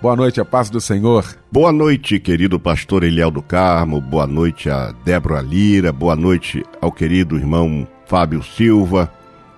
Boa noite, a paz do Senhor. Boa noite, querido pastor Eliel do Carmo. Boa noite a Débora Lira. Boa noite ao querido irmão Fábio Silva.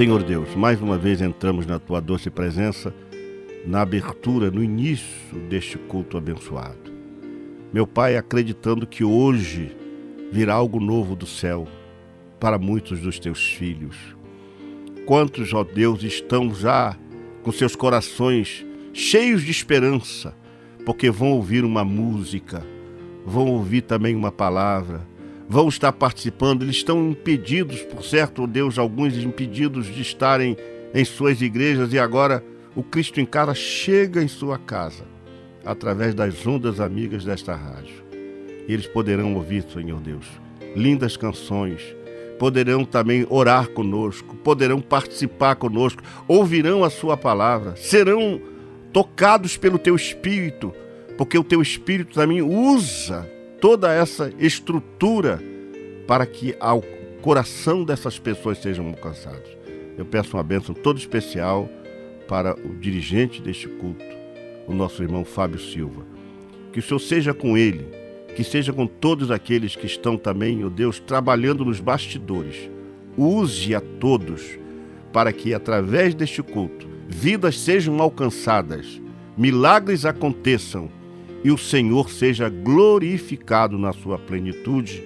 Senhor Deus, mais uma vez entramos na tua doce presença, na abertura, no início deste culto abençoado. Meu Pai, acreditando que hoje virá algo novo do céu para muitos dos teus filhos. Quantos, ó Deus, estão já com seus corações cheios de esperança, porque vão ouvir uma música, vão ouvir também uma palavra, vão estar participando, eles estão impedidos, por certo, Deus, alguns impedidos de estarem em suas igrejas. E agora o Cristo em Casa chega em sua casa através das ondas amigas desta rádio. E eles poderão ouvir, Senhor Deus, lindas canções, poderão também orar conosco, poderão participar conosco, ouvirão a Sua palavra, serão tocados pelo Teu Espírito, porque o Teu Espírito também usa toda essa estrutura para que ao coração dessas pessoas sejam alcançados. Eu peço uma bênção toda especial para o dirigente deste culto, o nosso irmão Fábio Silva. Que o Senhor seja com ele, que seja com todos aqueles que estão também, ó oh Deus, trabalhando nos bastidores. Use a todos para que, através deste culto, vidas sejam alcançadas, milagres aconteçam e o Senhor seja glorificado na sua plenitude.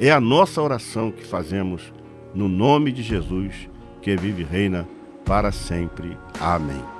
É a nossa oração que fazemos no nome de Jesus, que vive e reina para sempre. Amém.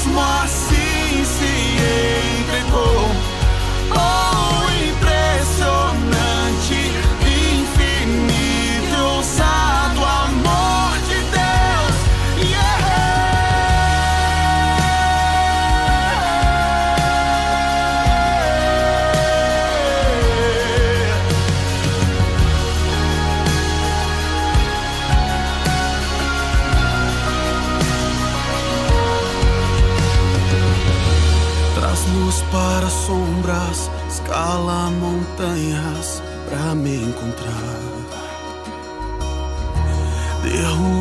mesmo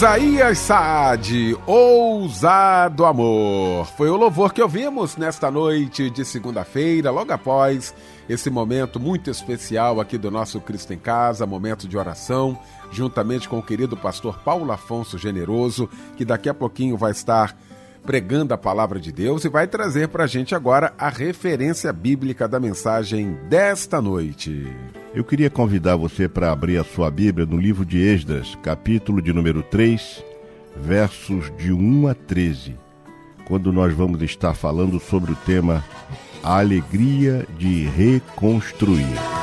Isaías Saad, Ousado Amor. Foi o louvor que ouvimos nesta noite de segunda-feira, logo após esse momento muito especial aqui do nosso Cristo em Casa, momento de oração, juntamente com o querido pastor Paulo Afonso Generoso, que daqui a pouquinho vai estar pregando a palavra de Deus e vai trazer para a gente agora a referência bíblica da mensagem desta noite. Eu queria convidar você para abrir a sua Bíblia no livro de Esdras, capítulo de número 3, versos de 1 a 13, quando nós vamos estar falando sobre o tema A Alegria de Reconstruir.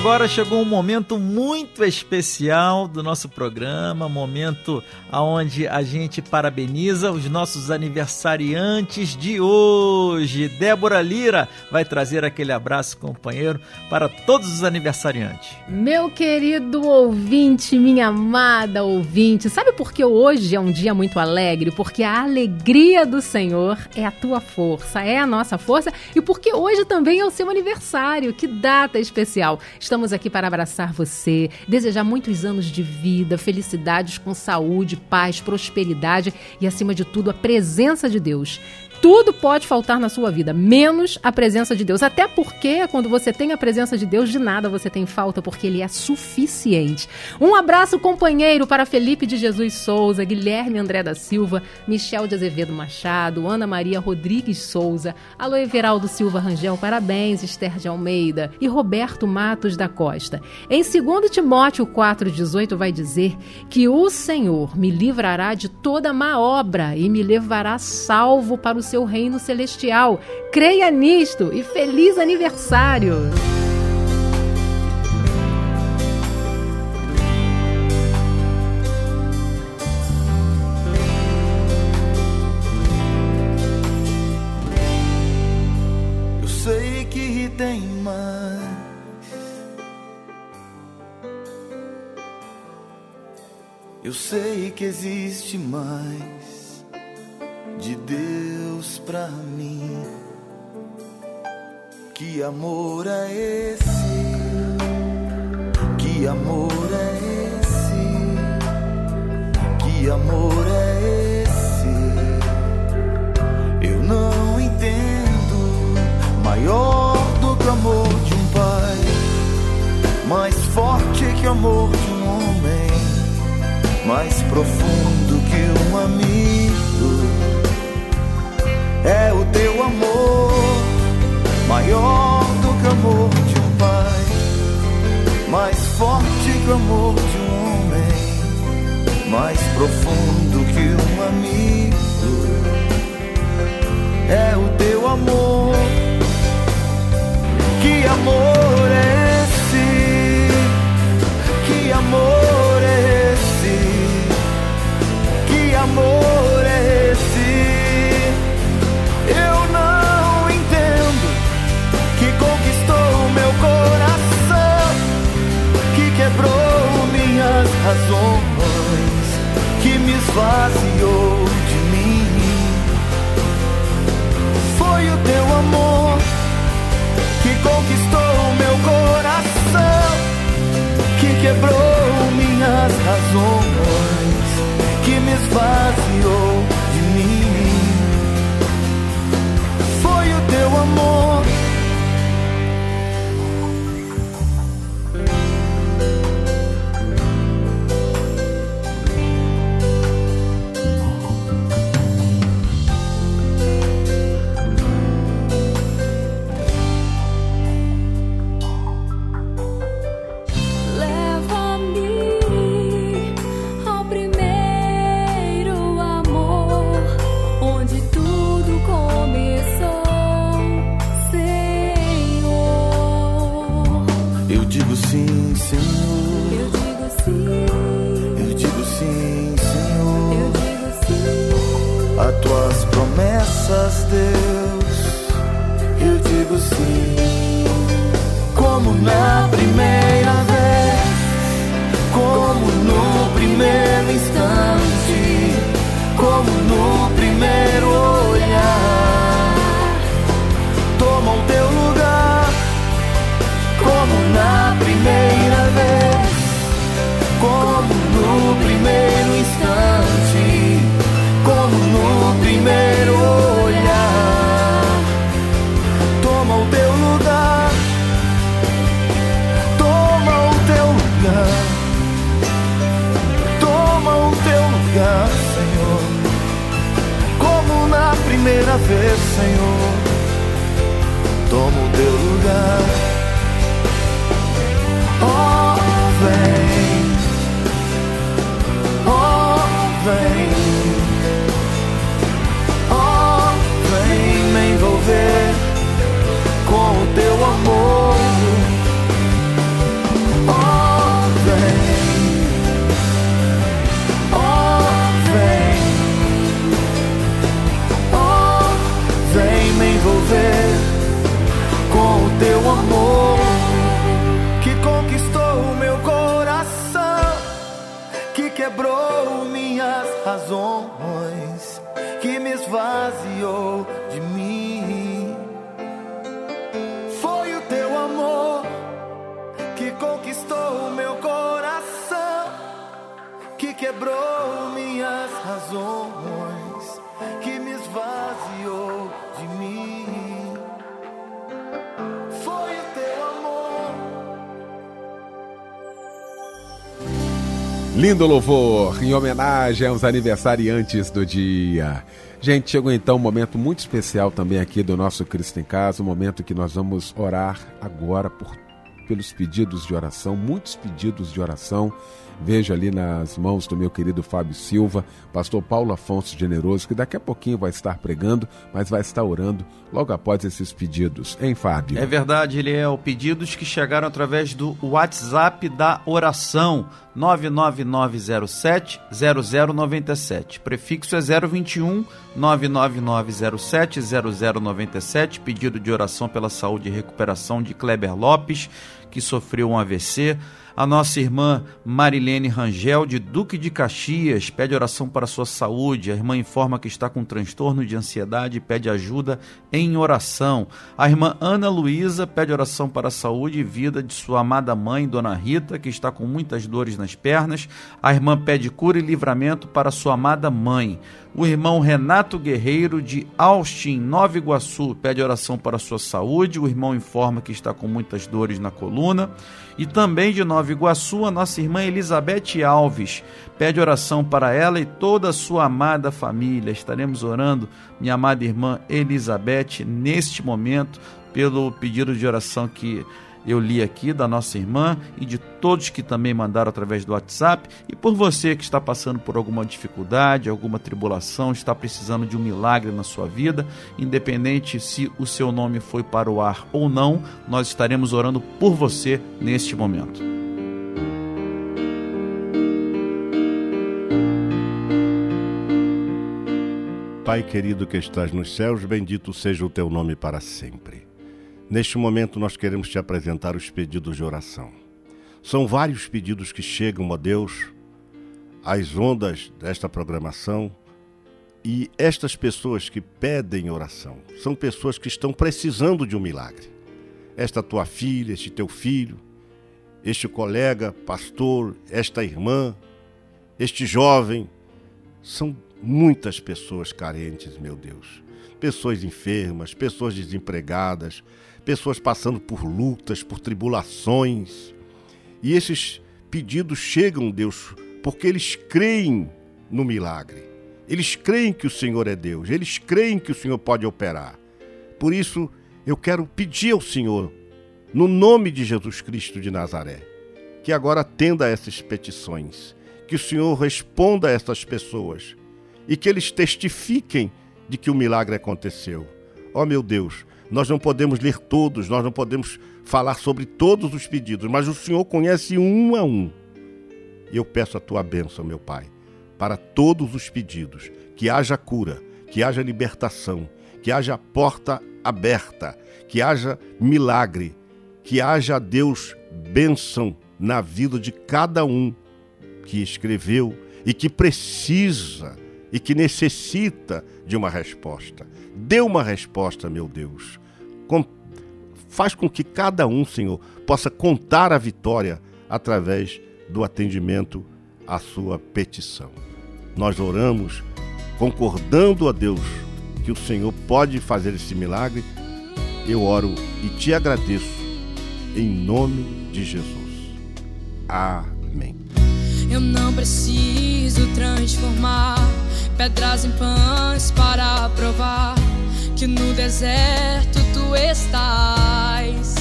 Agora chegou um momento muito especial do nosso programa, momento aonde a gente parabeniza os nossos aniversariantes de hoje. Débora Lira vai trazer aquele abraço companheiro para todos os aniversariantes. Meu querido ouvinte, minha amada ouvinte, sabe por que hoje é um dia muito alegre? Porque a alegria do Senhor é a tua força, é a nossa força e porque hoje também é o seu aniversário. Que data especial! Estamos aqui para abraçar você, desejar muitos anos de vida, felicidades com saúde, paz, prosperidade e, acima de tudo, a presença de Deus. Tudo pode faltar na sua vida, menos a presença de Deus. Até porque, quando você tem a presença de Deus, de nada você tem falta, porque Ele é suficiente. Um abraço, companheiro, para Felipe de Jesus Souza, Guilherme André da Silva, Michel de Azevedo Machado, Ana Maria Rodrigues Souza, Alô Everaldo Silva Rangel, parabéns, Esther de Almeida e Roberto Matos da Costa. Em 2 Timóteo 4,18 vai dizer que o Senhor me livrará de toda má obra e me levará salvo para o seu reino celestial. Creia nisto e feliz aniversário! Eu sei que tem mais. Eu sei que existe mais de Deus pra mim. Que amor é esse? Que amor é esse? Que amor é esse? Eu não entendo. Maior do que o amor de um pai, mais forte que o amor de um homem, mais profundo que um amigo. É o teu amor, maior do que o amor de um pai, mais forte que o amor de um homem, mais profundo que um amigo é o teu amor. Que amor é esse? Que amor é esse? Que amor razões, que me esvaziou de mim. Foi o teu amor que conquistou meu coração, que quebrou minhas razões, que me esvaziou de mim. Foi o teu amor. Razões, que me esvaziou de mim. Foi o teu amor que conquistou meu coração, que quebrou minhas razões, Lindo louvor em homenagem aos aniversariantes do dia. Gente, chegou então um momento muito especial também aqui do nosso Cristo em Casa, um momento que nós vamos orar agora por, pelos pedidos de oração, muitos pedidos de oração Vejo ali nas mãos do meu querido Fábio Silva, pastor Paulo Afonso Generoso, que daqui a pouquinho vai estar pregando, mas vai estar orando logo após esses pedidos. Hein, Fábio? É verdade, ele é o pedidos que chegaram através do WhatsApp da oração 99907 0097. Prefixo é 021 99907 0097. Pedido de oração pela saúde e recuperação de Kleber Lopes, que sofreu um AVC. A nossa irmã Marilene Rangel, de Duque de Caxias, pede oração para sua saúde. A irmã informa que está com transtorno de ansiedade e pede ajuda em oração. A irmã Ana Luísa pede oração para a saúde e vida de sua amada mãe, Dona Rita, que está com muitas dores nas pernas. A irmã pede cura e livramento para sua amada mãe. O irmão Renato Guerreiro, de Austin, Nova Iguaçu, pede oração para sua saúde. O irmão informa que está com muitas dores na coluna. E também de Nova Iguaçu, a nossa irmã Elizabeth Alves pede oração para ela e toda a sua amada família. Estaremos orando, minha amada irmã Elizabeth, neste momento, pelo pedido de oração que eu li aqui da nossa irmã e de todos que também mandaram através do WhatsApp e por você que está passando por alguma dificuldade, alguma tribulação, está precisando de um milagre na sua vida, independente se o seu nome foi para o ar ou não, nós estaremos orando por você neste momento. Pai querido que estás nos céus, bendito seja o teu nome para sempre. Neste momento, nós queremos te apresentar os pedidos de oração. São vários pedidos que chegam, ó Deus, às ondas desta programação. E estas pessoas que pedem oração são pessoas que estão precisando de um milagre. Esta tua filha, este teu filho, este colega, pastor, esta irmã, este jovem, são muitas pessoas carentes, meu Deus. Pessoas enfermas, pessoas desempregadas, pessoas passando por lutas, por tribulações. E esses pedidos chegam, Deus, porque eles creem no milagre. Eles creem que o Senhor é Deus, eles creem que o Senhor pode operar. Por isso, eu quero pedir ao Senhor, no nome de Jesus Cristo de Nazaré, que agora atenda a essas petições, que o Senhor responda a essas pessoas e que eles testifiquem de que o milagre aconteceu. Ó oh, meu Deus, nós não podemos ler todos, nós não podemos falar sobre todos os pedidos, mas o Senhor conhece um a um. E eu peço a tua bênção, meu Pai, para todos os pedidos, que haja cura, que haja libertação, que haja porta aberta, que haja milagre, que haja, Deus, bênção na vida de cada um que escreveu e que precisa e que necessita de uma resposta. Dê uma resposta, meu Deus. Com, faz com que cada um, Senhor, possa contar a vitória através do atendimento à sua petição. Nós oramos concordando a Deus que o Senhor pode fazer esse milagre. Eu oro e te agradeço em nome de Jesus. Amém. Eu não preciso transformar pedras em pães para provar que no deserto tu estás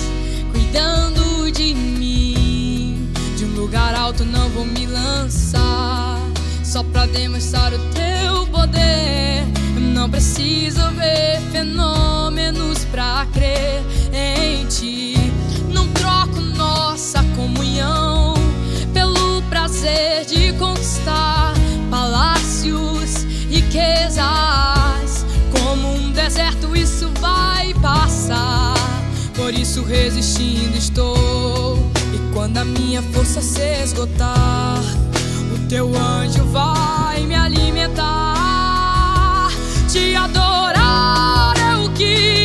cuidando de mim. De um lugar alto não vou me lançar só pra demonstrar o teu poder. Não preciso ver fenômenos pra crer em ti. Não troco nossa comunhão pelo prazer de conquistar palácios, riquezas. Como um deserto, isso vai passar. Por isso, resistindo estou. E quando a minha força se esgotar, o teu anjo vai me alimentar. Te adorar é o que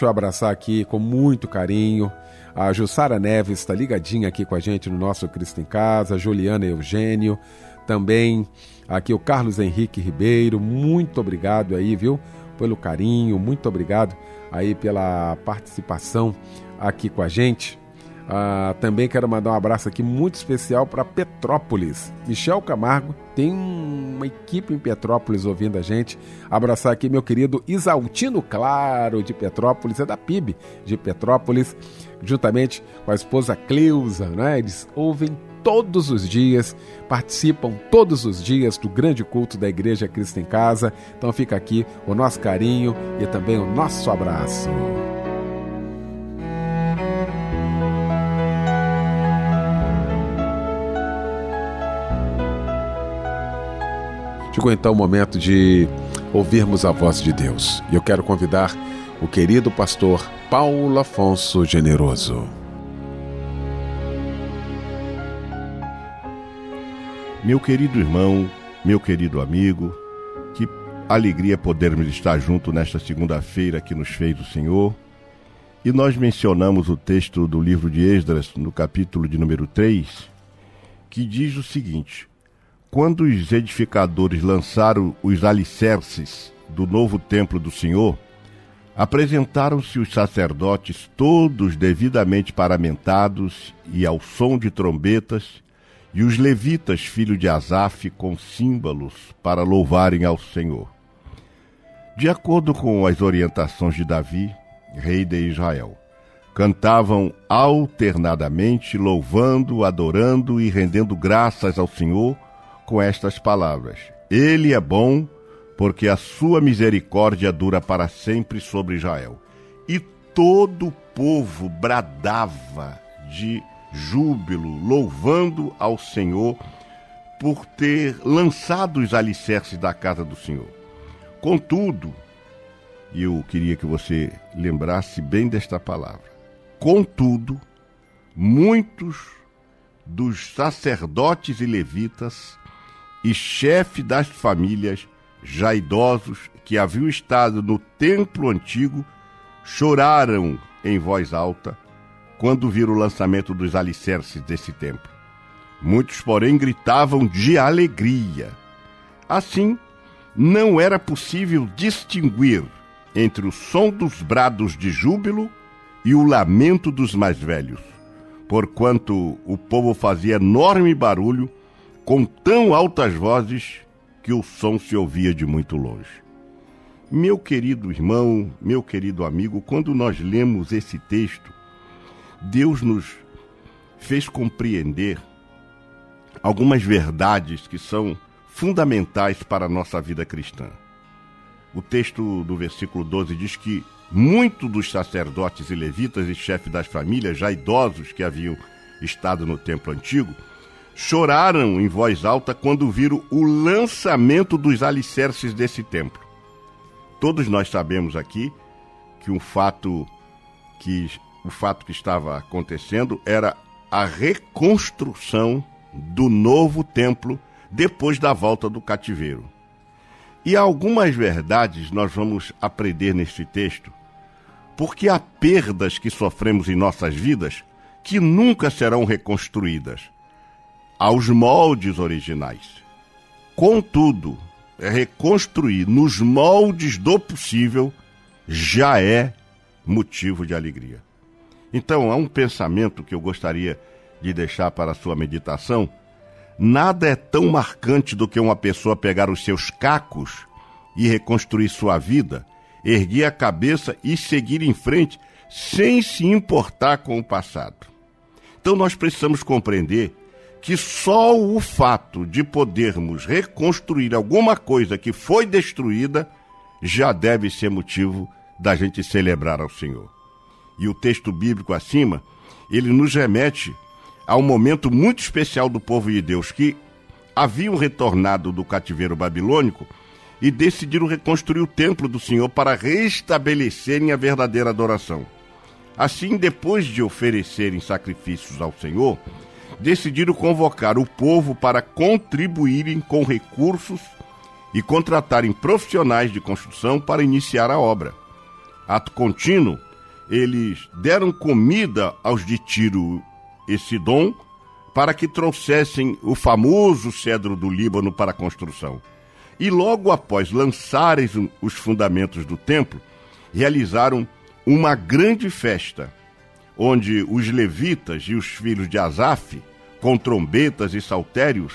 deixa eu abraçar aqui com muito carinho. A Jussara Neves está ligadinha aqui com a gente no nosso Cristo em Casa, Juliana Eugênio, também aqui o Carlos Henrique Ribeiro, muito obrigado aí, viu? Pelo carinho, muito obrigado aí pela participação aqui com a gente. Ah, também quero mandar um abraço aqui muito especial para Petrópolis. Michel Camargo tem uma equipe em Petrópolis ouvindo a gente. Abraçar aqui meu querido Isaltino Claro de Petrópolis, é da PIB de Petrópolis, juntamente com a esposa Cleusa, né? Eles ouvem todos os dias, participam todos os dias do grande culto da Igreja Cristo em Casa. Então fica aqui o nosso carinho e também o nosso abraço. Chegou então o momento de ouvirmos a voz de Deus. E eu quero convidar o querido pastor Paulo Afonso Generoso. Meu querido irmão, meu querido amigo, que alegria podermos estar junto nesta segunda-feira que nos fez o Senhor. E nós mencionamos o texto do livro de Esdras, no capítulo de número 3, que diz o seguinte: Quando os edificadores lançaram os alicerces do novo templo do Senhor, apresentaram-se os sacerdotes todos devidamente paramentados e ao som de trombetas, e os levitas, filho de Asaf, com símbolos para louvarem ao Senhor. De acordo com as orientações de Davi, rei de Israel, cantavam alternadamente, louvando, adorando e rendendo graças ao Senhor com estas palavras: Ele é bom, porque a sua misericórdia dura para sempre sobre Israel. E todo o povo bradava de júbilo, louvando ao Senhor por ter lançado os alicerces da casa do Senhor. Contudo, e eu queria que você lembrasse bem desta palavra. Contudo, muitos dos sacerdotes e levitas e chefe das famílias já idosos, que haviam estado no templo antigo, choraram em voz alta quando viram o lançamento dos alicerces desse templo. Muitos, porém, gritavam de alegria. Assim, não era possível distinguir entre o som dos brados de júbilo e o lamento dos mais velhos, porquanto o povo fazia enorme barulho com tão altas vozes que o som se ouvia de muito longe. Meu querido irmão, meu querido amigo, quando nós lemos esse texto, Deus nos fez compreender algumas verdades que são fundamentais para a nossa vida cristã. O texto do versículo 12 diz que muitos dos sacerdotes e levitas e chefes das famílias, já idosos que haviam estado no templo antigo, choraram em voz alta quando viram o lançamento dos alicerces desse templo. Todos nós sabemos aqui que um fato que o fato que estava acontecendo era a reconstrução do novo templo depois da volta do cativeiro. E algumas verdades nós vamos aprender neste texto, porque há perdas que sofremos em nossas vidas que nunca serão reconstruídas aos moldes originais. Contudo, reconstruir nos moldes do possível já é motivo de alegria. Então, há um pensamento que eu gostaria de deixar para a sua meditação Nada é tão marcante do que uma pessoa pegar os seus cacos e reconstruir sua vida, erguer a cabeça e seguir em frente sem se importar com o passado. Então nós precisamos compreender que só o fato de podermos reconstruir alguma coisa que foi destruída já deve ser motivo da gente celebrar ao Senhor. E o texto bíblico acima, ele nos remete a um momento muito especial do povo de Deus que haviam retornado do cativeiro babilônico e decidiram reconstruir o templo do Senhor para restabelecerem a verdadeira adoração. Assim, depois de oferecerem sacrifícios ao Senhor, decidiram convocar o povo para contribuírem com recursos e contratarem profissionais de construção para iniciar a obra. Ato contínuo, eles deram comida aos de Tiro dom para que trouxessem o famoso cedro do Líbano para a construção. E logo após lançarem os fundamentos do templo, realizaram uma grande festa, onde os levitas e os filhos de Asaf, com trombetas e saltérios,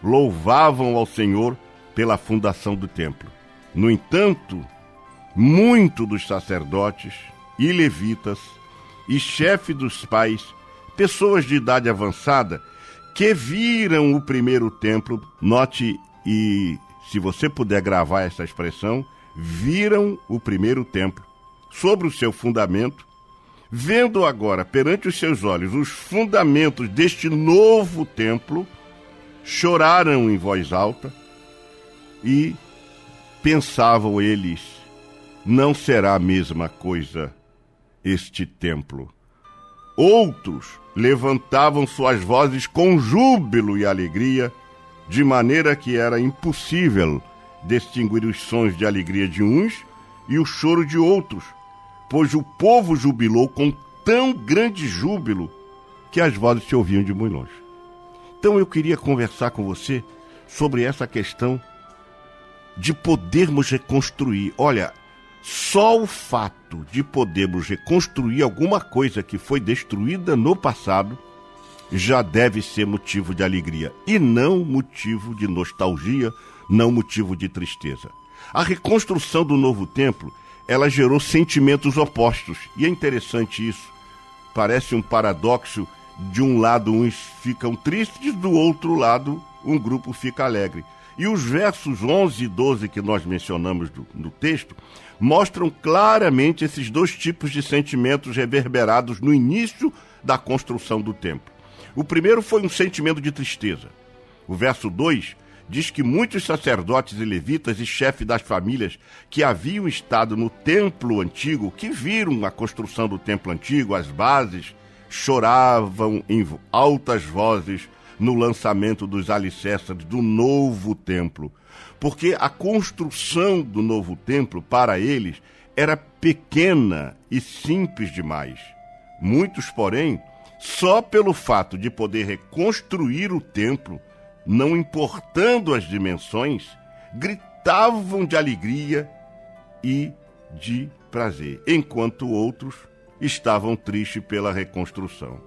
louvavam ao Senhor pela fundação do templo. No entanto, muito dos sacerdotes e levitas e chefe dos pais pessoas de idade avançada que viram o primeiro templo, note e se você puder gravar essa expressão, viram o primeiro templo sobre o seu fundamento, vendo agora perante os seus olhos os fundamentos deste novo templo, choraram em voz alta e pensavam eles: não será a mesma coisa este templo. Outros levantavam suas vozes com júbilo e alegria, de maneira que era impossível distinguir os sons de alegria de uns e o choro de outros, pois o povo jubilou com tão grande júbilo que as vozes se ouviam de muito longe. Então eu queria conversar com você sobre essa questão de podermos reconstruir. Olha, só o fato de podermos reconstruir alguma coisa que foi destruída no passado já deve ser motivo de alegria e não motivo de nostalgia, não motivo de tristeza. A reconstrução do novo templo, ela gerou sentimentos opostos e é interessante isso. Parece um paradoxo, de um lado uns ficam tristes, do outro lado um grupo fica alegre. E os versos 11 e 12 que nós mencionamos do, no texto mostram claramente esses dois tipos de sentimentos reverberados no início da construção do templo. O primeiro foi um sentimento de tristeza. O verso 2 diz que muitos sacerdotes e levitas e chefes das famílias que haviam estado no templo antigo, que viram a construção do templo antigo, as bases, choravam em altas vozes no lançamento dos alicerces do novo templo porque a construção do novo templo para eles era pequena e simples demais. Muitos, porém, só pelo fato de poder reconstruir o templo, não importando as dimensões, gritavam de alegria e de prazer, enquanto outros estavam tristes pela reconstrução.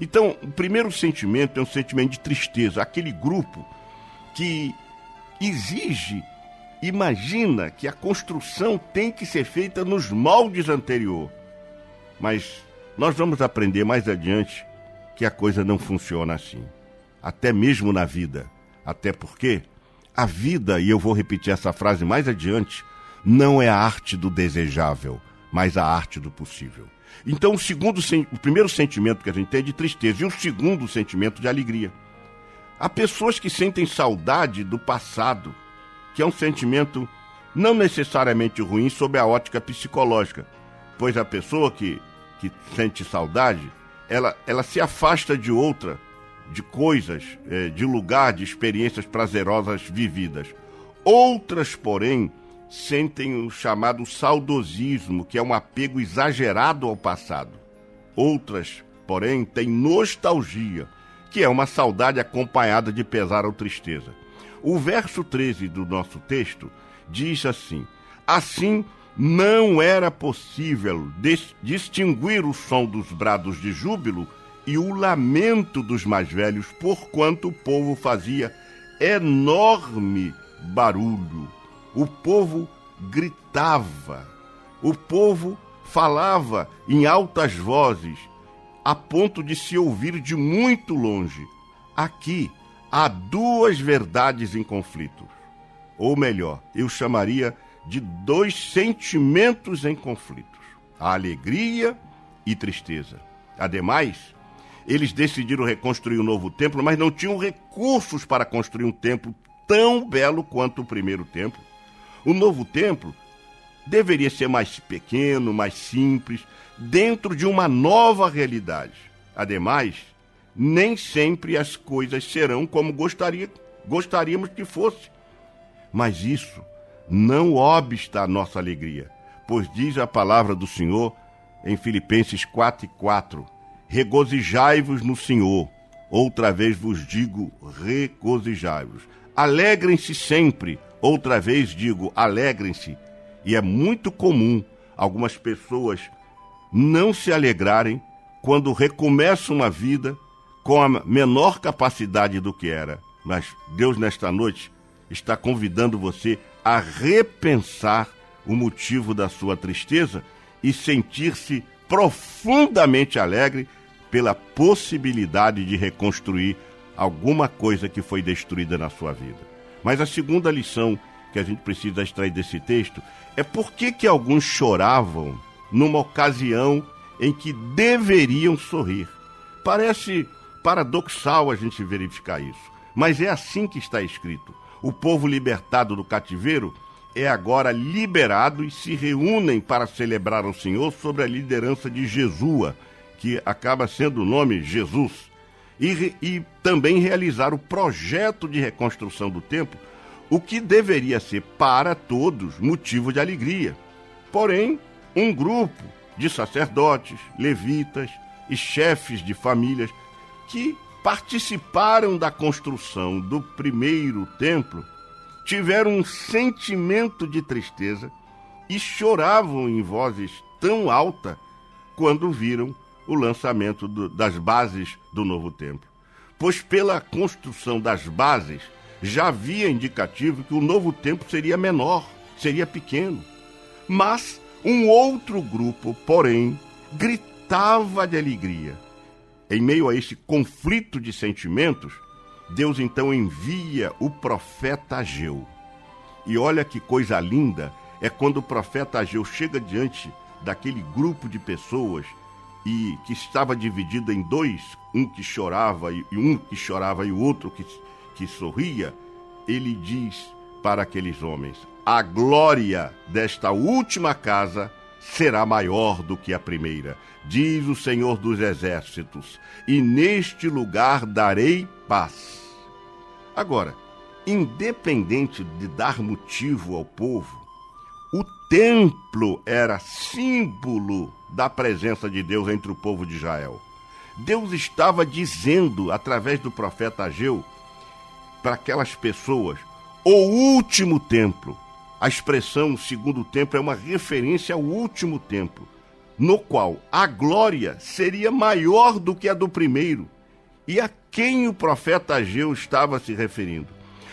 Então, o primeiro sentimento é um sentimento de tristeza, aquele grupo que exige, imagina que a construção tem que ser feita nos moldes anterior. Mas nós vamos aprender mais adiante que a coisa não funciona assim. Até mesmo na vida. Até porque a vida, e eu vou repetir essa frase mais adiante, não é a arte do desejável, mas a arte do possível. Então, o segundo, o primeiro sentimento que a gente tem é de tristeza, e o segundo sentimento de alegria. Há pessoas que sentem saudade do passado, que é um sentimento não necessariamente ruim sob a ótica psicológica, pois a pessoa que, que sente saudade, ela, ela se afasta de outra, de coisas, é, de lugar, de experiências prazerosas vividas. Outras, porém, sentem o chamado saudosismo, que é um apego exagerado ao passado. Outras, porém, têm nostalgia, que é uma saudade acompanhada de pesar ou tristeza. O verso 13 do nosso texto diz assim: Assim não era possível distinguir o som dos brados de júbilo e o lamento dos mais velhos, porquanto o povo fazia enorme barulho. O povo gritava, o povo falava em altas vozes, a ponto de se ouvir de muito longe. Aqui, há duas verdades em conflito. Ou melhor, eu chamaria de dois sentimentos em conflitos: a alegria e tristeza. Ademais, eles decidiram reconstruir um novo templo, mas não tinham recursos para construir um templo tão belo quanto o primeiro templo. O novo templo deveria ser mais pequeno, mais simples, dentro de uma nova realidade. Ademais, nem sempre as coisas serão como gostaria, gostaríamos que fosse. Mas isso não obsta a nossa alegria, pois diz a palavra do Senhor em Filipenses 4 e 4: Regozijai-vos no Senhor. Outra vez vos digo, regozijai-vos. Alegrem-se sempre. Outra vez digo, alegrem-se. E é muito comum algumas pessoas não se alegrarem quando recomeçam uma vida com a menor capacidade do que era. Mas Deus, nesta noite, está convidando você a repensar o motivo da sua tristeza e sentir-se profundamente alegre pela possibilidade de reconstruir alguma coisa que foi destruída na sua vida. Mas a segunda lição que a gente precisa extrair desse texto é por que, que alguns choravam numa ocasião em que deveriam sorrir. Parece paradoxal a gente verificar isso. Mas é assim que está escrito. O povo libertado do cativeiro é agora liberado e se reúnem para celebrar ao Senhor sobre a liderança de Jesua, que acaba sendo o nome Jesus, e, e também realizar o projeto de reconstrução do templo, o que deveria ser para todos motivo de alegria. Porém, um grupo de sacerdotes, levitas e chefes de famílias que participaram da construção do primeiro templo tiveram um sentimento de tristeza e choravam em vozes tão alta quando viram o lançamento do, das bases do novo templo. Pois pela construção das bases já havia indicativo que o novo templo seria menor, seria pequeno. Mas um outro grupo, porém, gritava de alegria em meio a esse conflito de sentimentos, Deus então envia o profeta Ageu. E olha que coisa linda é quando o profeta Ageu chega diante daquele grupo de pessoas e que estava dividido em dois, um que chorava e um que chorava e o outro que, que sorria, ele diz para aqueles homens: A glória desta última casa será maior do que a primeira, diz o Senhor dos Exércitos, e neste lugar darei paz. Agora, independente de dar motivo ao povo, o templo era símbolo da presença de Deus entre o povo de Israel. Deus estava dizendo, através do profeta Ageu, para aquelas pessoas: o último templo. A expressão segundo templo é uma referência ao último templo, no qual a glória seria maior do que a do primeiro. E a quem o profeta Ageu estava se referindo?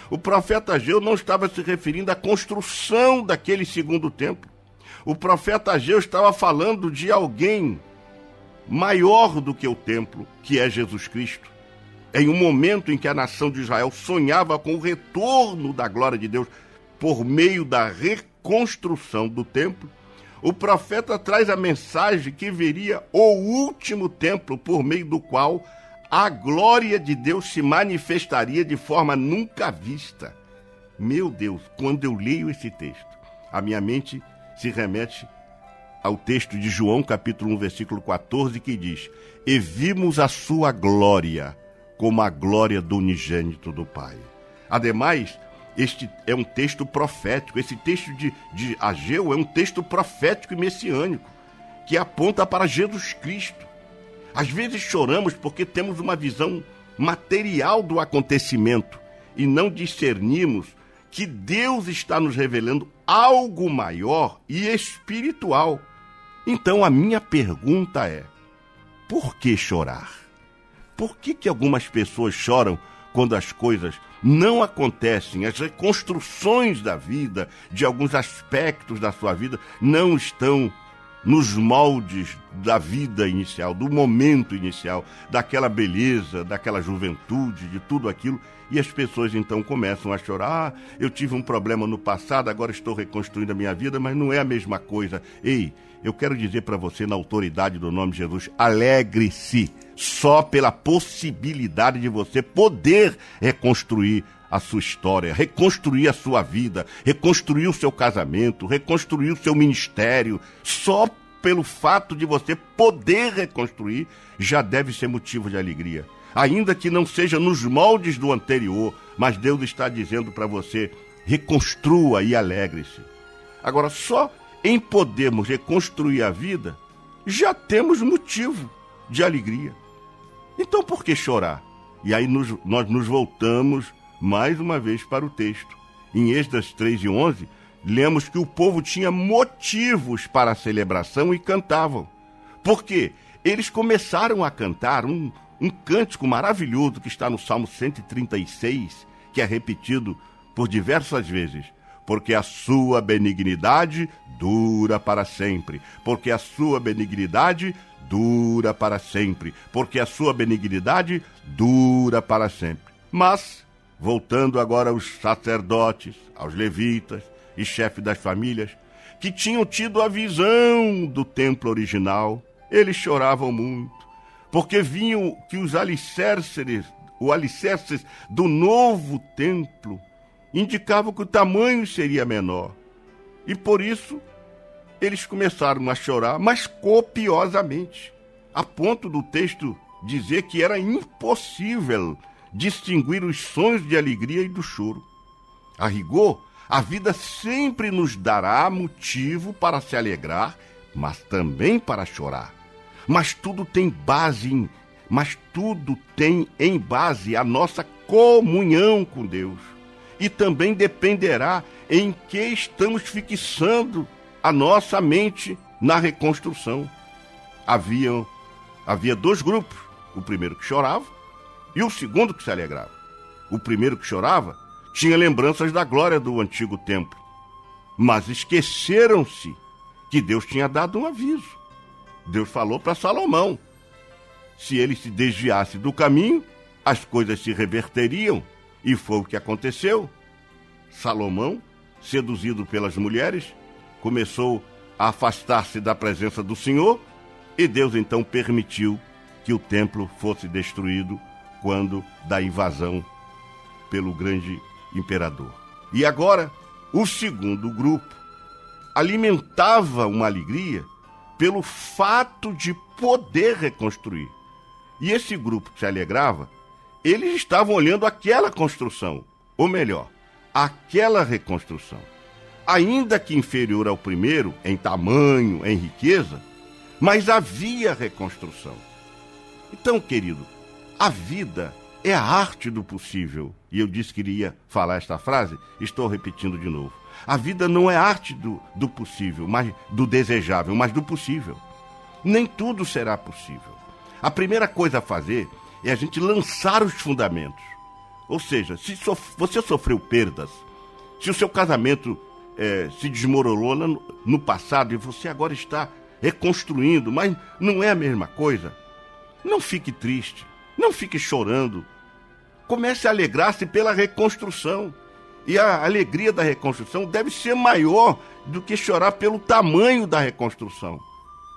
O profeta Ageu não estava se referindo à construção daquele segundo templo. O profeta Ageu estava falando de alguém maior do que o templo, que é Jesus Cristo. Em um momento em que a nação de Israel sonhava com o retorno da glória de Deus por meio da reconstrução do templo, o profeta traz a mensagem que viria o último templo por meio do qual a glória de Deus se manifestaria de forma nunca vista. Meu Deus, quando eu leio esse texto, a minha mente se remete ao texto de João, capítulo 1, versículo 14, que diz: E vimos a sua glória, como a glória do unigênito do Pai. Ademais, este é um texto profético. Esse texto de, de Ageu é um texto profético e messiânico, que aponta para Jesus Cristo. Às vezes choramos porque temos uma visão material do acontecimento e não discernimos que Deus está nos revelando algo maior e espiritual. Então a minha pergunta é: por que chorar? Por que, que algumas pessoas choram quando as coisas não acontecem, as reconstruções da vida, de alguns aspectos da sua vida, não estão nos moldes da vida inicial, do momento inicial, daquela beleza, daquela juventude, de tudo aquilo. E as pessoas então começam a chorar. Ah, eu tive um problema no passado, agora estou reconstruindo a minha vida, mas não é a mesma coisa. Ei, eu quero dizer para você, na autoridade do nome de Jesus, alegre-se só pela possibilidade de você poder reconstruir a sua história, reconstruir a sua vida, reconstruir o seu casamento, reconstruir o seu ministério. Só pelo fato de você poder reconstruir já deve ser motivo de alegria. Ainda que não seja nos moldes do anterior, mas Deus está dizendo para você: reconstrua e alegre-se. Agora, só em podermos reconstruir a vida, já temos motivo de alegria. Então por que chorar? E aí nos, nós nos voltamos mais uma vez para o texto. Em Êxodas 3 e 11, lemos que o povo tinha motivos para a celebração e cantavam. Por quê? Eles começaram a cantar um, um cântico maravilhoso que está no Salmo 136, que é repetido por diversas vezes. Porque a sua benignidade dura para sempre. Porque a sua benignidade dura para sempre. Porque a sua benignidade dura para sempre. Mas voltando agora aos sacerdotes, aos levitas e chefes das famílias, que tinham tido a visão do templo original, eles choravam muito, porque viam que os alicerces, o alicerces do novo templo indicavam que o tamanho seria menor. E por isso eles começaram a chorar, mas copiosamente, a ponto do texto dizer que era impossível distinguir os sons de alegria e do choro. A rigor, a vida sempre nos dará motivo para se alegrar, mas também para chorar. Mas tudo tem base em, mas tudo tem em base a nossa comunhão com Deus. E também dependerá em que estamos fixando a nossa mente na reconstrução. Havia, havia dois grupos. O primeiro que chorava e o segundo que se alegrava. O primeiro que chorava tinha lembranças da glória do antigo templo, mas esqueceram-se que Deus tinha dado um aviso. Deus falou para Salomão: se ele se desviasse do caminho, as coisas se reverteriam, e foi o que aconteceu. Salomão, seduzido pelas mulheres, começou a afastar-se da presença do Senhor, e Deus então permitiu que o templo fosse destruído quando da invasão pelo grande imperador. E agora, o segundo grupo alimentava uma alegria pelo fato de poder reconstruir. E esse grupo que se alegrava, eles estavam olhando aquela construção, ou melhor, aquela reconstrução, ainda que inferior ao primeiro em tamanho, em riqueza, mas havia reconstrução. Então, querido, a vida é a arte do possível. E eu disse que iria falar esta frase, estou repetindo de novo. A vida não é arte do, do possível, mas do desejável, mas do possível. Nem tudo será possível. A primeira coisa a fazer é a gente lançar os fundamentos. Ou seja, se sof você sofreu perdas, se o seu casamento é, se desmoronou no, no passado e você agora está reconstruindo, mas não é a mesma coisa, não fique triste, não fique chorando. Comece a alegrar-se pela reconstrução. E a alegria da reconstrução deve ser maior do que chorar pelo tamanho da reconstrução.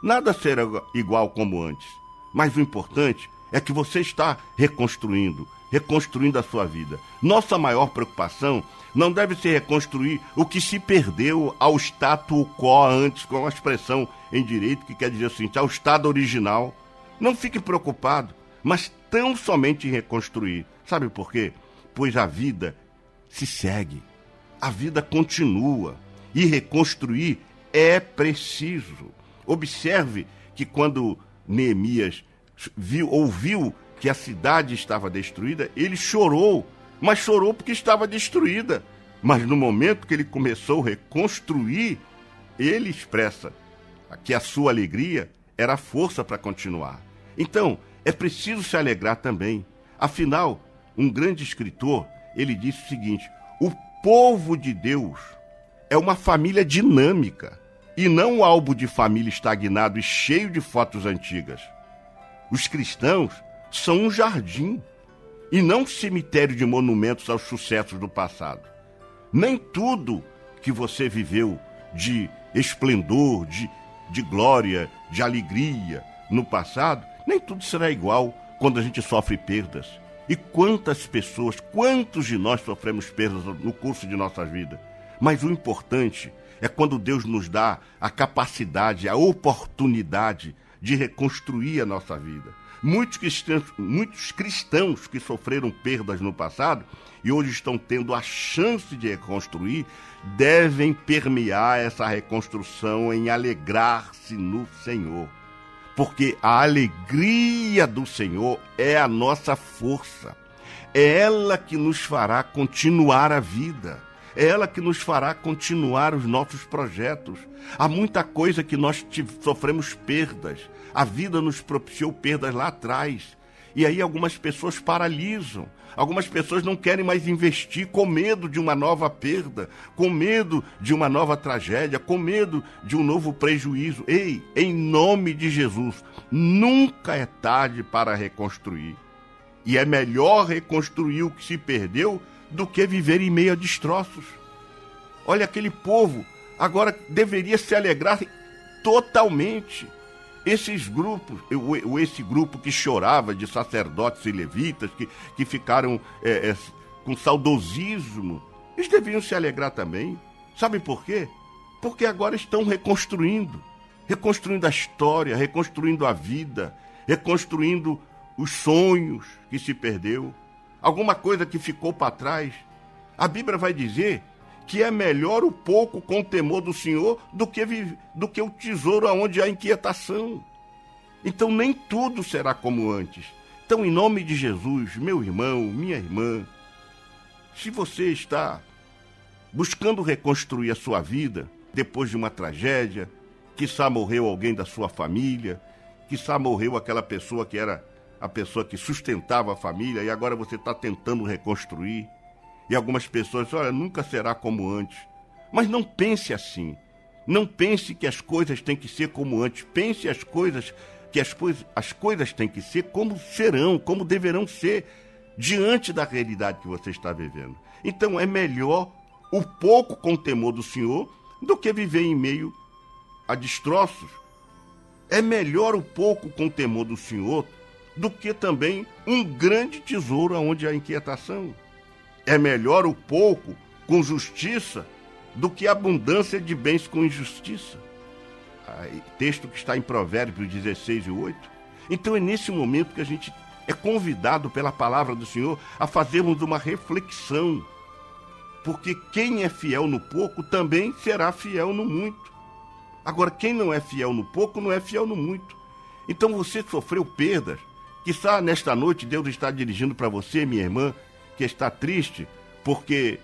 Nada será igual como antes. Mas o importante é que você está reconstruindo, reconstruindo a sua vida. Nossa maior preocupação não deve ser reconstruir o que se perdeu ao status quo antes, com a expressão em direito que quer dizer assim, ao estado original. Não fique preocupado, mas tão somente em reconstruir. Sabe por quê? Pois a vida se segue, a vida continua e reconstruir é preciso. Observe que quando Neemias viu, ouviu que a cidade estava destruída, ele chorou, mas chorou porque estava destruída. Mas no momento que ele começou a reconstruir, ele expressa que a sua alegria era força para continuar. Então, é preciso se alegrar também. Afinal, um grande escritor, ele disse o seguinte: o povo de Deus é uma família dinâmica e não um álbum de família estagnado e cheio de fotos antigas. Os cristãos são um jardim e não um cemitério de monumentos aos sucessos do passado. Nem tudo que você viveu de esplendor, de, de glória, de alegria no passado, nem tudo será igual quando a gente sofre perdas. E quantas pessoas, quantos de nós sofremos perdas no curso de nossa vida? Mas o importante é quando Deus nos dá a capacidade, a oportunidade de reconstruir a nossa vida. Muitos cristãos, muitos cristãos que sofreram perdas no passado e hoje estão tendo a chance de reconstruir, devem permear essa reconstrução em alegrar-se no Senhor. Porque a alegria do Senhor é a nossa força. É ela que nos fará continuar a vida é ela que nos fará continuar os nossos projetos. Há muita coisa que nós sofremos perdas. A vida nos propiciou perdas lá atrás. E aí algumas pessoas paralisam. Algumas pessoas não querem mais investir com medo de uma nova perda, com medo de uma nova tragédia, com medo de um novo prejuízo. Ei, em nome de Jesus, nunca é tarde para reconstruir. E é melhor reconstruir o que se perdeu do que viver em meio a destroços. Olha, aquele povo agora deveria se alegrar totalmente. Esses grupos, esse grupo que chorava de sacerdotes e levitas, que, que ficaram é, é, com saudosismo, eles deveriam se alegrar também. Sabe por quê? Porque agora estão reconstruindo reconstruindo a história, reconstruindo a vida, reconstruindo os sonhos que se perdeu alguma coisa que ficou para trás. A Bíblia vai dizer que é melhor o pouco com temor do Senhor do que, do que o tesouro onde há inquietação. Então nem tudo será como antes. Então, em nome de Jesus, meu irmão, minha irmã, se você está buscando reconstruir a sua vida depois de uma tragédia, quizá morreu alguém da sua família, quizá morreu aquela pessoa que era a pessoa que sustentava a família e agora você está tentando reconstruir. E algumas pessoas, olha, nunca será como antes. Mas não pense assim. Não pense que as coisas têm que ser como antes. Pense as coisas que as, coisas, as coisas têm que ser como serão, como deverão ser diante da realidade que você está vivendo. Então é melhor o pouco com temor do Senhor do que viver em meio a destroços. É melhor o pouco com temor do Senhor do que também um grande tesouro onde há inquietação. É melhor o pouco com justiça do que a abundância de bens com injustiça. texto que está em Provérbios 16 e 8. Então é nesse momento que a gente é convidado pela palavra do Senhor a fazermos uma reflexão Porque quem é fiel no pouco também será fiel no muito. Agora, quem não é fiel no pouco não é fiel no muito. Então você sofreu perdas. Quizá nesta noite Deus está dirigindo para você, minha irmã, que está triste, porque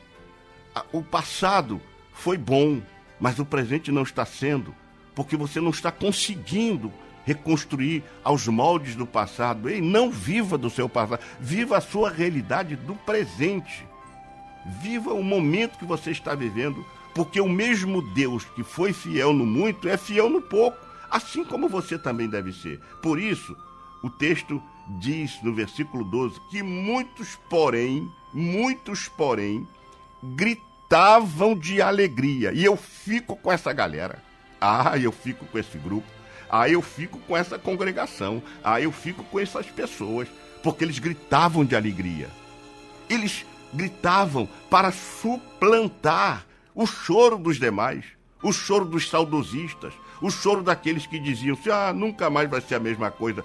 o passado foi bom, mas o presente não está sendo, porque você não está conseguindo reconstruir aos moldes do passado. Ei, não viva do seu passado, viva a sua realidade do presente. Viva o momento que você está vivendo, porque o mesmo Deus que foi fiel no muito é fiel no pouco, assim como você também deve ser. Por isso, o texto diz no versículo 12 que muitos, porém, muitos, porém, gritavam de alegria. E eu fico com essa galera. Ah, eu fico com esse grupo Aí eu fico com essa congregação, aí eu fico com essas pessoas, porque eles gritavam de alegria. Eles gritavam para suplantar o choro dos demais, o choro dos saudosistas, o choro daqueles que diziam assim: ah, nunca mais vai ser a mesma coisa.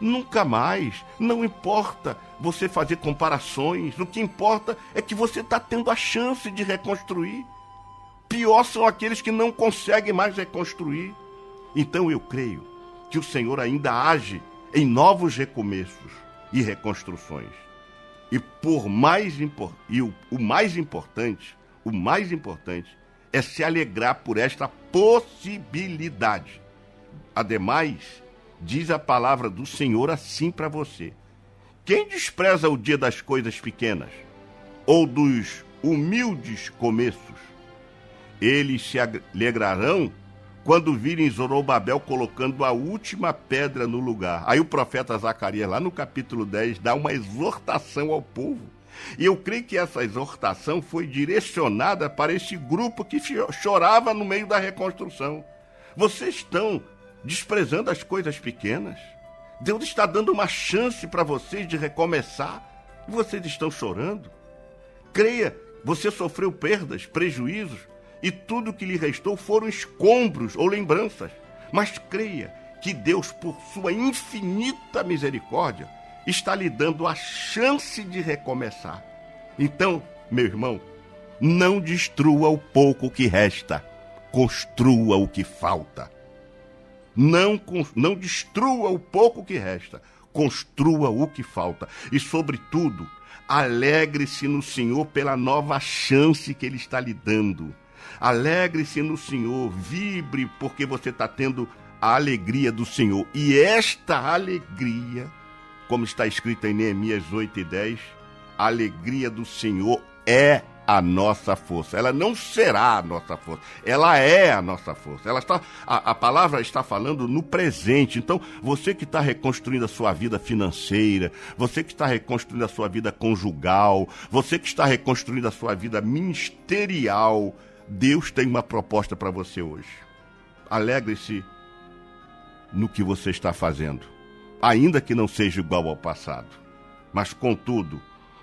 Nunca mais. Não importa você fazer comparações. O que importa é que você está tendo a chance de reconstruir. Pior são aqueles que não conseguem mais reconstruir. Então eu creio que o Senhor ainda age em novos recomeços e reconstruções. E por mais e o, o mais importante, o mais importante é se alegrar por esta possibilidade. Ademais, diz a palavra do Senhor assim para você: quem despreza o dia das coisas pequenas ou dos humildes começos, eles se alegrarão quando virem Zorobabel colocando a última pedra no lugar. Aí o profeta Zacarias, lá no capítulo 10, dá uma exortação ao povo. E eu creio que essa exortação foi direcionada para esse grupo que chorava no meio da reconstrução. Vocês estão desprezando as coisas pequenas. Deus está dando uma chance para vocês de recomeçar e vocês estão chorando. Creia, você sofreu perdas, prejuízos, e tudo que lhe restou foram escombros ou lembranças. Mas creia que Deus, por sua infinita misericórdia, está lhe dando a chance de recomeçar. Então, meu irmão, não destrua o pouco que resta, construa o que falta. Não, não destrua o pouco que resta, construa o que falta. E, sobretudo, alegre-se no Senhor pela nova chance que Ele está lhe dando. Alegre-se no Senhor, vibre, porque você está tendo a alegria do Senhor. E esta alegria, como está escrito em Neemias 8 e 10, a alegria do Senhor é a nossa força. Ela não será a nossa força. Ela é a nossa força. Ela está, a, a palavra está falando no presente. Então, você que está reconstruindo a sua vida financeira, você que está reconstruindo a sua vida conjugal, você que está reconstruindo a sua vida ministerial, Deus tem uma proposta para você hoje. Alegre-se no que você está fazendo, ainda que não seja igual ao passado. Mas, contudo,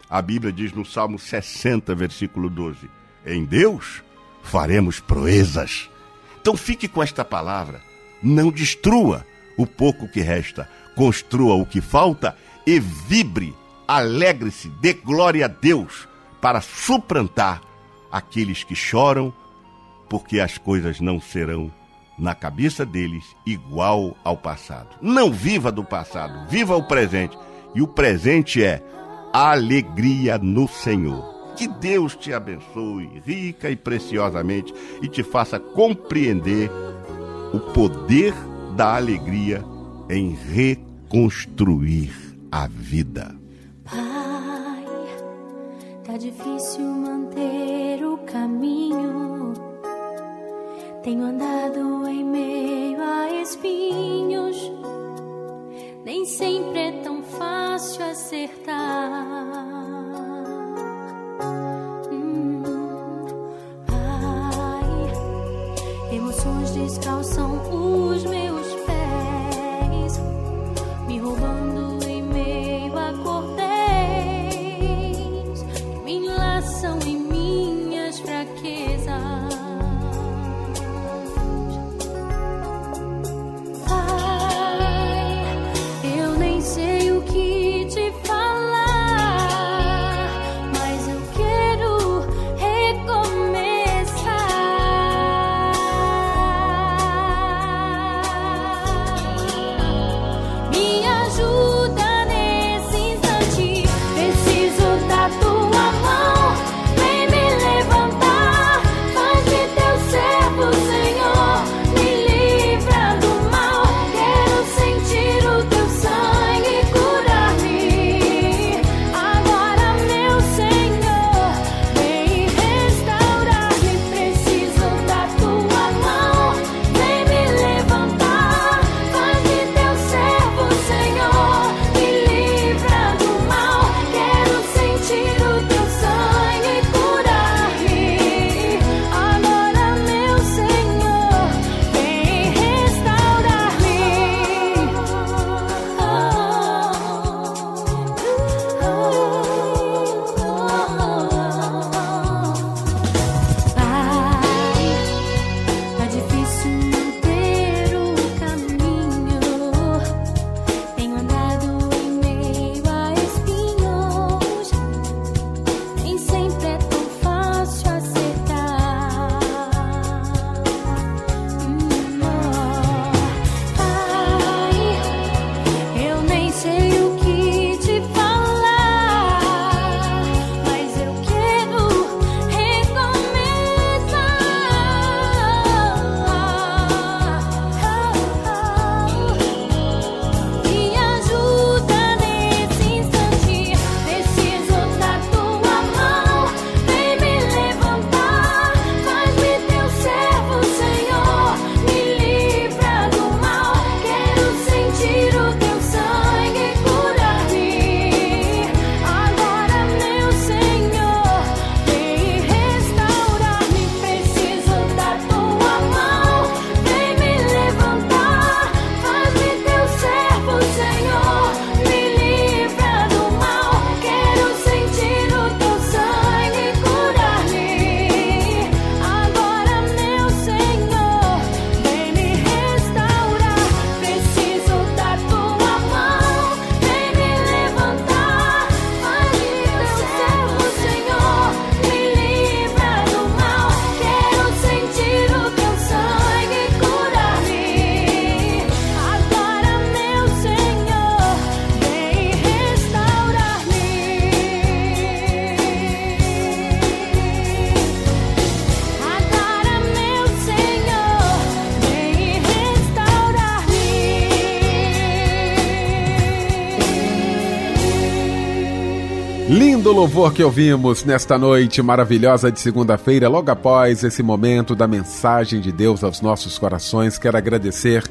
a Bíblia diz no Salmo 60, versículo 12: Em Deus faremos proezas. Então fique com esta palavra. Não destrua o pouco que resta, construa o que falta e vibre, alegre-se, dê glória a Deus para suplantar aqueles que choram, porque as coisas não serão na cabeça deles igual ao passado. Não viva do passado, viva o presente. E o presente é alegria no Senhor. Que Deus te abençoe rica e preciosamente e te faça compreender o poder da alegria em reconstruir a vida. Pai, tá difícil manter o caminho. Tenho andado em meio a espinhos. Nem sempre é tão fácil acertar. Hum, ai, emoções descalçam os meus louvor que ouvimos nesta noite maravilhosa de segunda-feira, logo após esse momento da mensagem de Deus aos nossos corações. Quero agradecer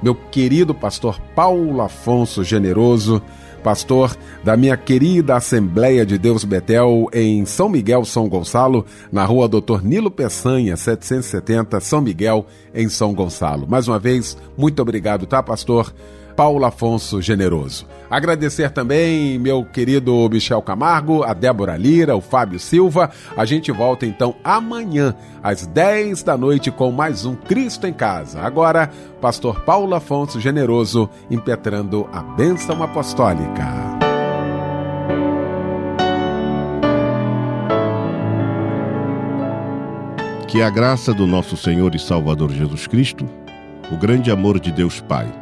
meu querido pastor Paulo Afonso Generoso, pastor da minha querida Assembleia de Deus Betel em São Miguel, São Gonçalo, na rua Doutor Nilo Peçanha, 770, São Miguel, em São Gonçalo. Mais uma vez, muito obrigado, tá, pastor? Paulo Afonso Generoso. Agradecer também meu querido Michel Camargo, a Débora Lira, o Fábio Silva. A gente volta então amanhã, às 10 da noite, com mais um Cristo em Casa. Agora, Pastor Paulo Afonso Generoso impetrando a bênção apostólica. Que a graça do nosso Senhor e Salvador Jesus Cristo, o grande amor de Deus Pai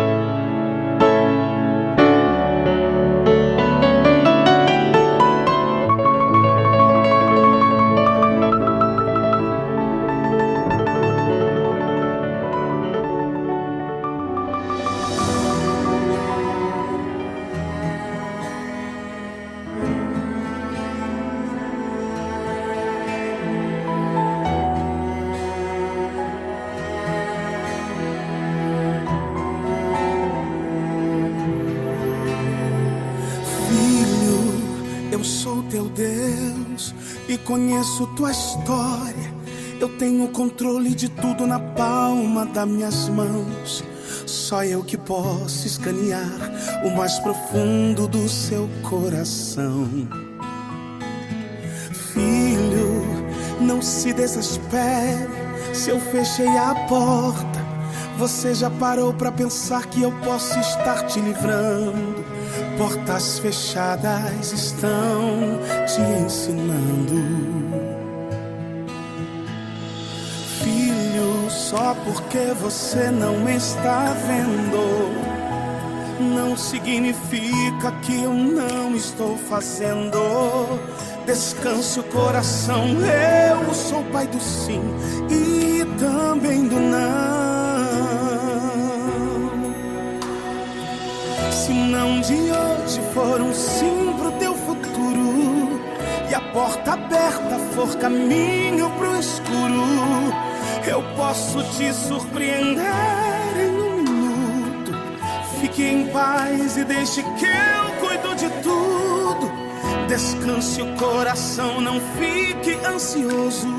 Conheço tua história. Eu tenho controle de tudo na palma das minhas mãos. Só eu que posso escanear o mais profundo do seu coração. Filho, não se desespere se eu fechei a porta. Você já parou para pensar que eu posso estar te livrando? Portas fechadas estão te ensinando. Filho, só porque você não está vendo, não significa que eu não estou fazendo. Descanse o coração, eu sou pai do sim e também do não. Se não de hoje for um sim pro teu futuro e a porta aberta for caminho pro escuro, eu posso te surpreender em um minuto. Fique em paz e deixe que eu cuido de tudo. Descanse o coração, não fique ansioso.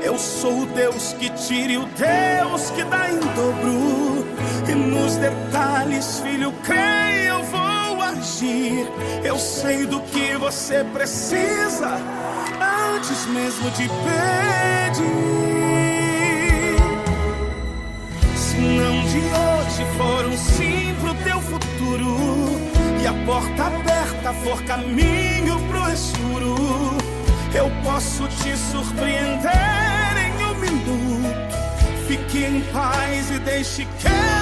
Eu sou o Deus que tire o Deus que dá em dobro. E nos detalhes, filho, creia, eu vou agir. Eu sei do que você precisa antes mesmo de pedir. Se não de hoje for um sim pro teu futuro e a porta aberta for caminho pro escuro, eu posso te surpreender em um minuto. Fique em paz e deixe que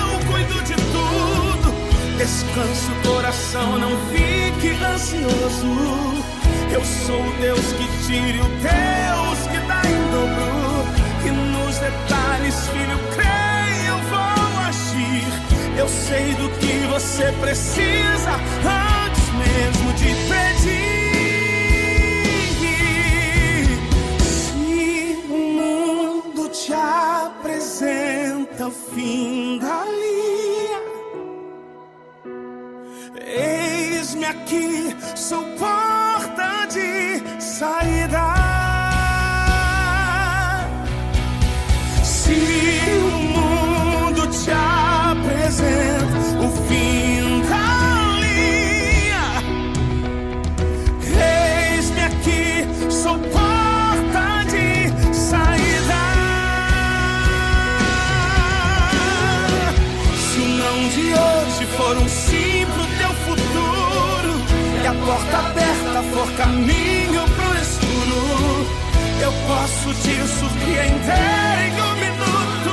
cuido de tudo. Descanse o coração, não fique ansioso. Eu sou o Deus que tire o Deus que dá em dobro. E nos detalhes, filho, creia, eu vou agir. Eu sei do que você precisa antes mesmo de pedir. te apresenta o fim da Eis-me aqui, sou porta de saída. porta aberta for caminho pro escuro, eu posso te surpreender em um minuto.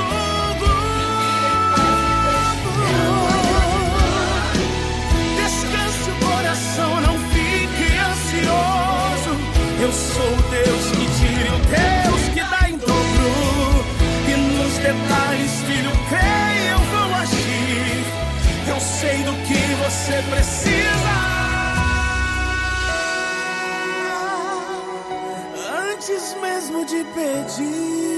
Descanse o coração, não fique ansioso. Eu sou o Deus que tira, o Deus que dá em dobro. E nos detalhes, filho, creio eu vou agir. Eu sei do que você precisa. Mesmo de pedir.